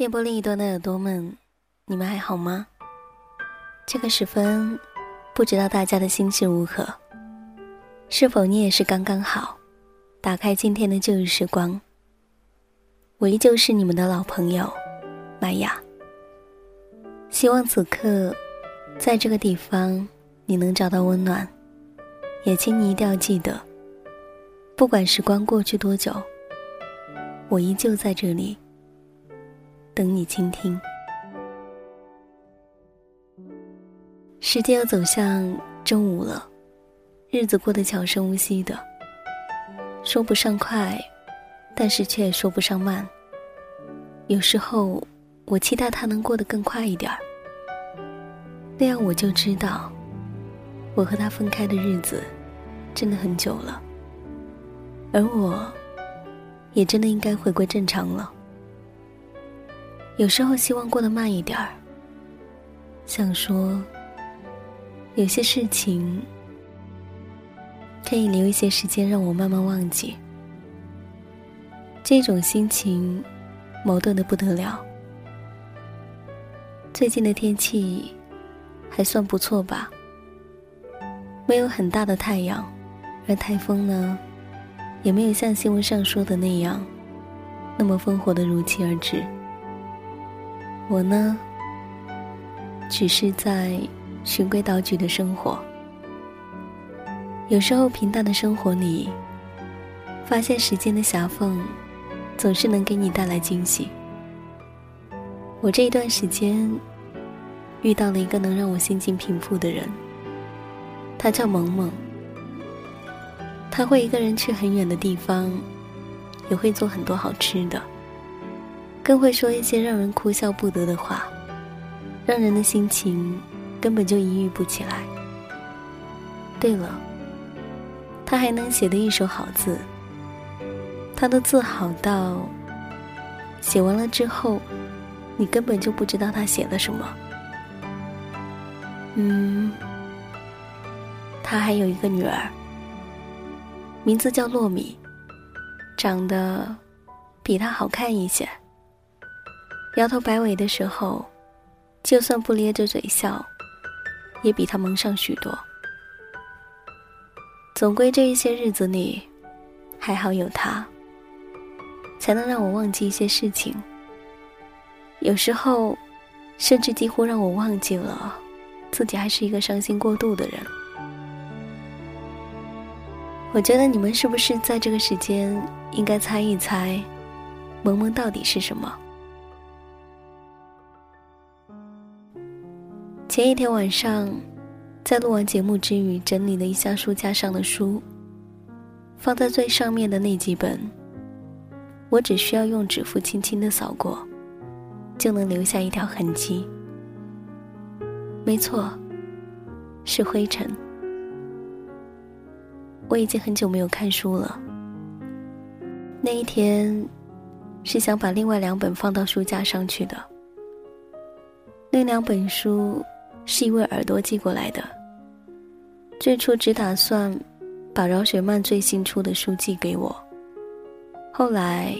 电波另一端的耳朵们，你们还好吗？这个时分，不知道大家的心情如何？是否你也是刚刚好？打开今天的旧日时光，我依旧是你们的老朋友，玛雅。希望此刻，在这个地方，你能找到温暖。也请你一定要记得，不管时光过去多久，我依旧在这里。等你倾听。时间要走向中午了，日子过得悄声无息的，说不上快，但是却说不上慢。有时候，我期待它能过得更快一点儿，那样我就知道，我和他分开的日子真的很久了，而我，也真的应该回归正常了。有时候希望过得慢一点儿，想说，有些事情可以留一些时间让我慢慢忘记。这种心情矛盾的不得了。最近的天气还算不错吧，没有很大的太阳，而台风呢，也没有像新闻上说的那样，那么烽火的如期而至。我呢，只是在循规蹈矩的生活。有时候平淡的生活里，发现时间的狭缝，总是能给你带来惊喜。我这一段时间遇到了一个能让我心情平复的人，他叫萌萌。他会一个人去很远的地方，也会做很多好吃的。更会说一些让人哭笑不得的话，让人的心情根本就抑郁不起来。对了，他还能写的一手好字。他的字好到，写完了之后，你根本就不知道他写了什么。嗯，他还有一个女儿，名字叫糯米，长得比他好看一些。摇头摆尾的时候，就算不咧着嘴笑，也比他萌上许多。总归这一些日子里，还好有他，才能让我忘记一些事情。有时候，甚至几乎让我忘记了自己还是一个伤心过度的人。我觉得你们是不是在这个时间应该猜一猜，萌萌到底是什么？前一天晚上，在录完节目之余，整理了一下书架上的书，放在最上面的那几本，我只需要用指腹轻轻的扫过，就能留下一条痕迹。没错，是灰尘。我已经很久没有看书了。那一天，是想把另外两本放到书架上去的。那两本书。是一位耳朵寄过来的。最初只打算把饶雪漫最新出的书寄给我，后来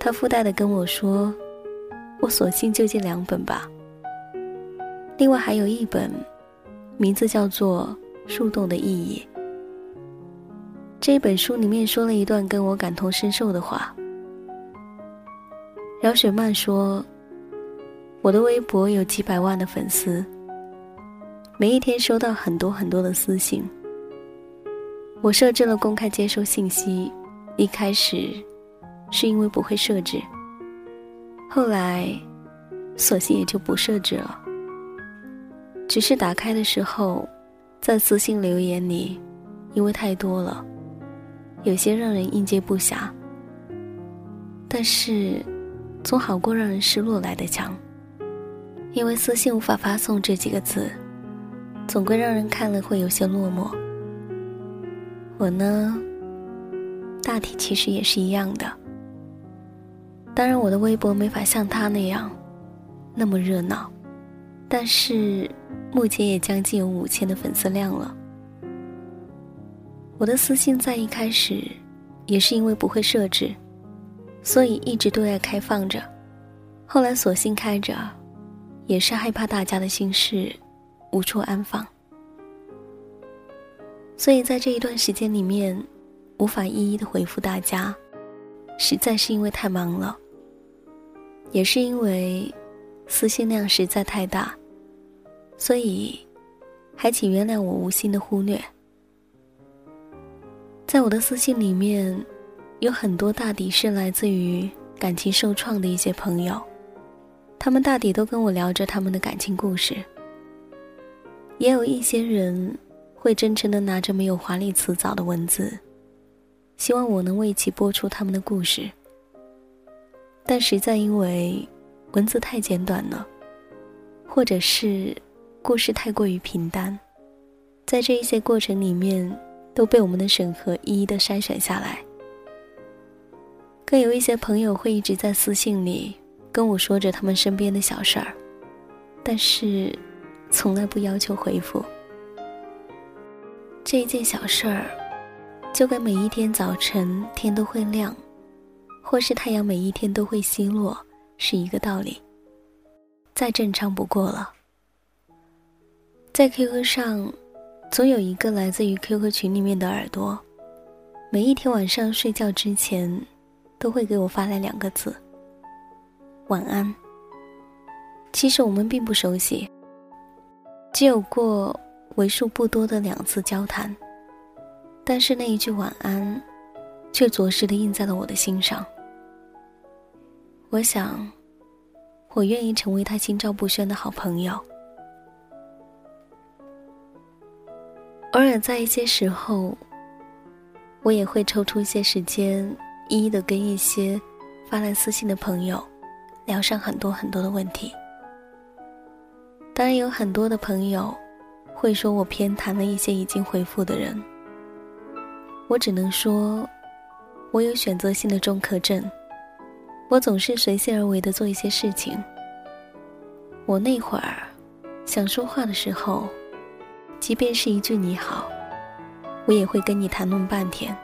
他附带的跟我说：“我索性就借两本吧。”另外还有一本，名字叫做《树洞的意义》。这本书里面说了一段跟我感同身受的话。饶雪漫说：“我的微博有几百万的粉丝。”每一天收到很多很多的私信，我设置了公开接收信息。一开始是因为不会设置，后来索性也就不设置了。只是打开的时候，在私信留言里，因为太多了，有些让人应接不暇。但是，总好过让人失落来的强。因为私信无法发送这几个字。总归让人看了会有些落寞。我呢，大体其实也是一样的。当然，我的微博没法像他那样那么热闹，但是目前也将近有五千的粉丝量了。我的私信在一开始也是因为不会设置，所以一直对外开放着。后来索性开着，也是害怕大家的心事无处安放。所以在这一段时间里面，无法一一的回复大家，实在是因为太忙了，也是因为私信量实在太大，所以还请原谅我无心的忽略。在我的私信里面，有很多大抵是来自于感情受创的一些朋友，他们大抵都跟我聊着他们的感情故事。也有一些人会真诚的拿着没有华丽辞藻的文字，希望我能为其播出他们的故事。但实在因为文字太简短了，或者是故事太过于平淡，在这一些过程里面。都被我们的审核一一的筛选下来。更有一些朋友会一直在私信里跟我说着他们身边的小事儿，但是从来不要求回复。这一件小事儿，就跟每一天早晨天都会亮，或是太阳每一天都会西落是一个道理，再正常不过了。在 QQ 上。总有一个来自于 QQ 群里面的耳朵，每一天晚上睡觉之前，都会给我发来两个字：“晚安。”其实我们并不熟悉，只有过为数不多的两次交谈，但是那一句晚安，却着实的印在了我的心上。我想，我愿意成为他心照不宣的好朋友。偶尔在一些时候，我也会抽出一些时间，一一的跟一些发来私信的朋友聊上很多很多的问题。当然，有很多的朋友会说我偏袒了一些已经回复的人。我只能说，我有选择性的中客症，我总是随性而为的做一些事情。我那会儿想说话的时候。即便是一句你好，我也会跟你谈论半天。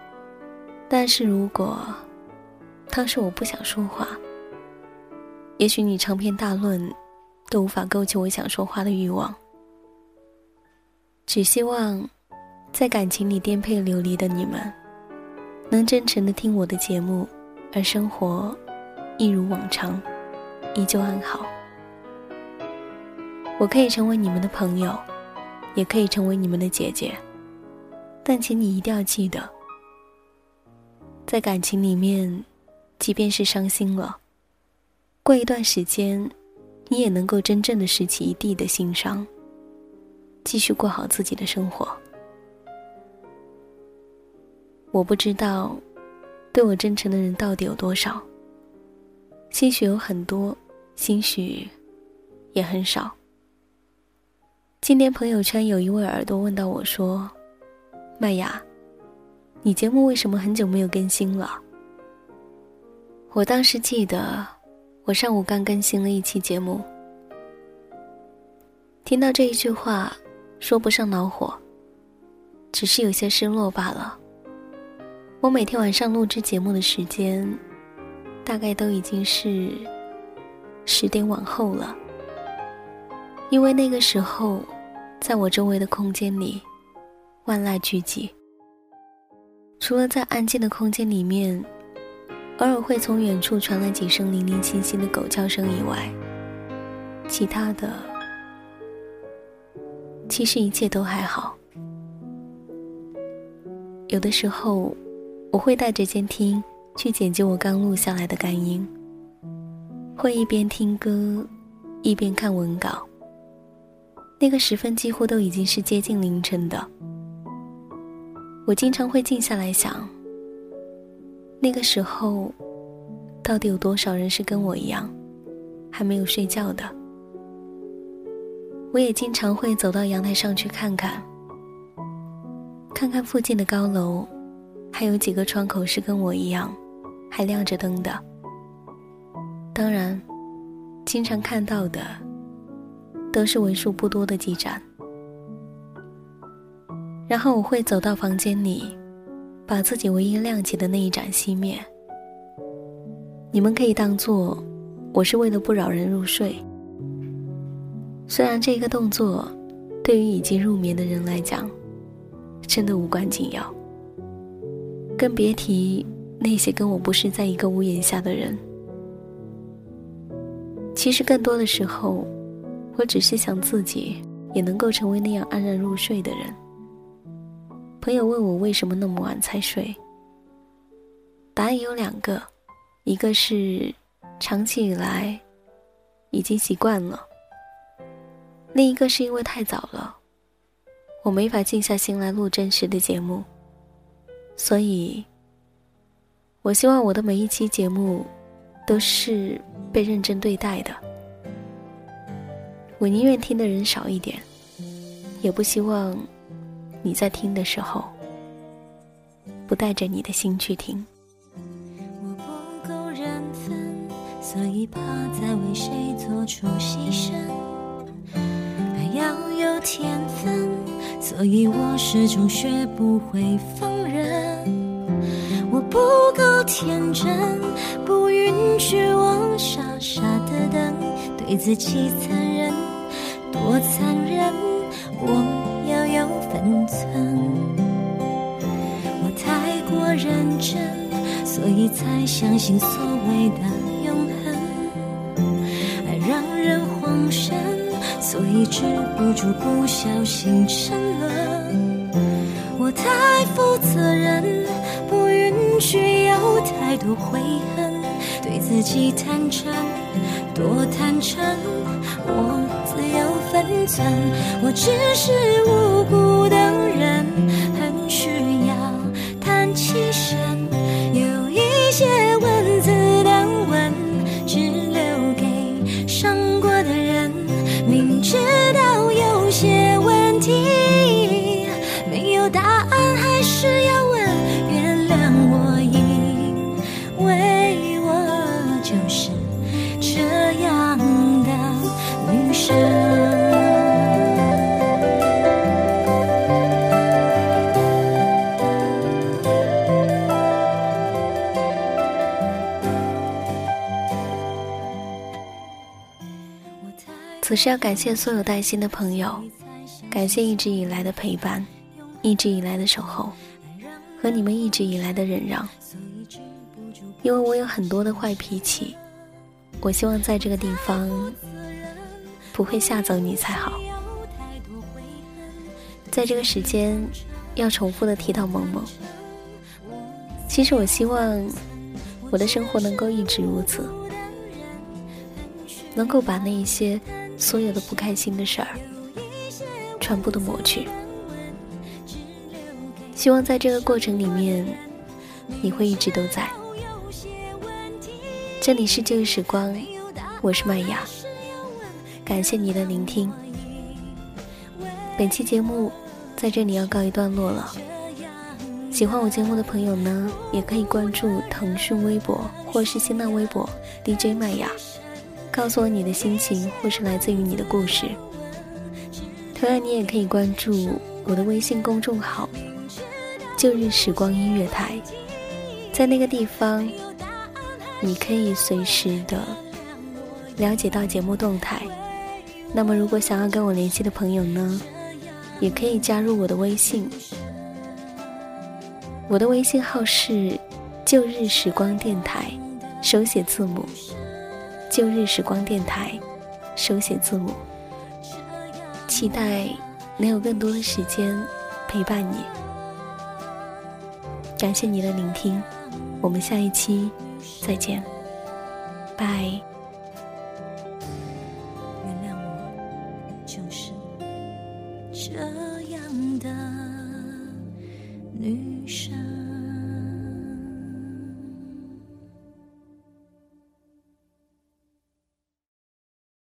但是如果当时我不想说话，也许你长篇大论都无法勾起我想说话的欲望。只希望在感情里颠沛流离的你们，能真诚的听我的节目，而生活一如往常，依旧安好。我可以成为你们的朋友。也可以成为你们的姐姐，但请你一定要记得，在感情里面，即便是伤心了，过一段时间，你也能够真正的拾起一地的心伤，继续过好自己的生活。我不知道，对我真诚的人到底有多少，兴许有很多，兴许也很少。今天朋友圈有一位耳朵问到我说：“麦雅，你节目为什么很久没有更新了？”我当时记得，我上午刚更新了一期节目。听到这一句话，说不上恼火，只是有些失落罢了。我每天晚上录制节目的时间，大概都已经是十点往后了，因为那个时候。在我周围的空间里，万籁俱寂。除了在安静的空间里面，偶尔会从远处传来几声零零星星的狗叫声以外，其他的，其实一切都还好。有的时候，我会带着监听去剪辑我刚录下来的干音，会一边听歌，一边看文稿。那个时分几乎都已经是接近凌晨的，我经常会静下来想，那个时候，到底有多少人是跟我一样，还没有睡觉的？我也经常会走到阳台上去看看，看看附近的高楼，还有几个窗口是跟我一样，还亮着灯的。当然，经常看到的。都是为数不多的几盏，然后我会走到房间里，把自己唯一亮起的那一盏熄灭。你们可以当做我是为了不扰人入睡。虽然这个动作，对于已经入眠的人来讲，真的无关紧要，更别提那些跟我不是在一个屋檐下的人。其实更多的时候，我只是想自己也能够成为那样安然入睡的人。朋友问我为什么那么晚才睡，答案有两个，一个是长期以来已经习惯了。另一个是因为太早了，我没法静下心来录真实的节目，所以，我希望我的每一期节目都是被认真对待的。我宁愿听的人少一点，也不希望你在听的时候不带着你的心去听。我不够认分，所以怕再为谁做出牺牲。要有天分，所以我始终学不会放任。我不够天真，不允许我傻傻的等，对自己残忍，多残忍，有分寸。我太过认真，所以才相信所谓的永恒，爱让人慌神。所以止不住不小心沉沦，我太负责任，不允许有太多悔恨，对自己坦诚，多坦诚，我自有分寸，我只是无辜的人，我是要感谢所有带心的朋友，感谢一直以来的陪伴，一直以来的守候，和你们一直以来的忍让。因为我有很多的坏脾气，我希望在这个地方不会吓走你才好。在这个时间，要重复的提到萌萌。其实我希望我的生活能够一直如此，能够把那一些。所有的不开心的事儿，全部都抹去。希望在这个过程里面，你会一直都在。这里是旧时光，我是麦雅，感谢你的聆听。本期节目在这里要告一段落了。喜欢我节目的朋友呢，也可以关注腾讯微博或是新浪微博 DJ 麦雅。告诉我你的心情，或是来自于你的故事。同样，你也可以关注我的微信公众号“旧日时光音乐台”。在那个地方，你可以随时的了解到节目动态。那么，如果想要跟我联系的朋友呢，也可以加入我的微信。我的微信号是“旧日时光电台”，手写字母。旧日时光电台，手写字母。期待能有更多的时间陪伴你。感谢你的聆听，我们下一期再见，拜。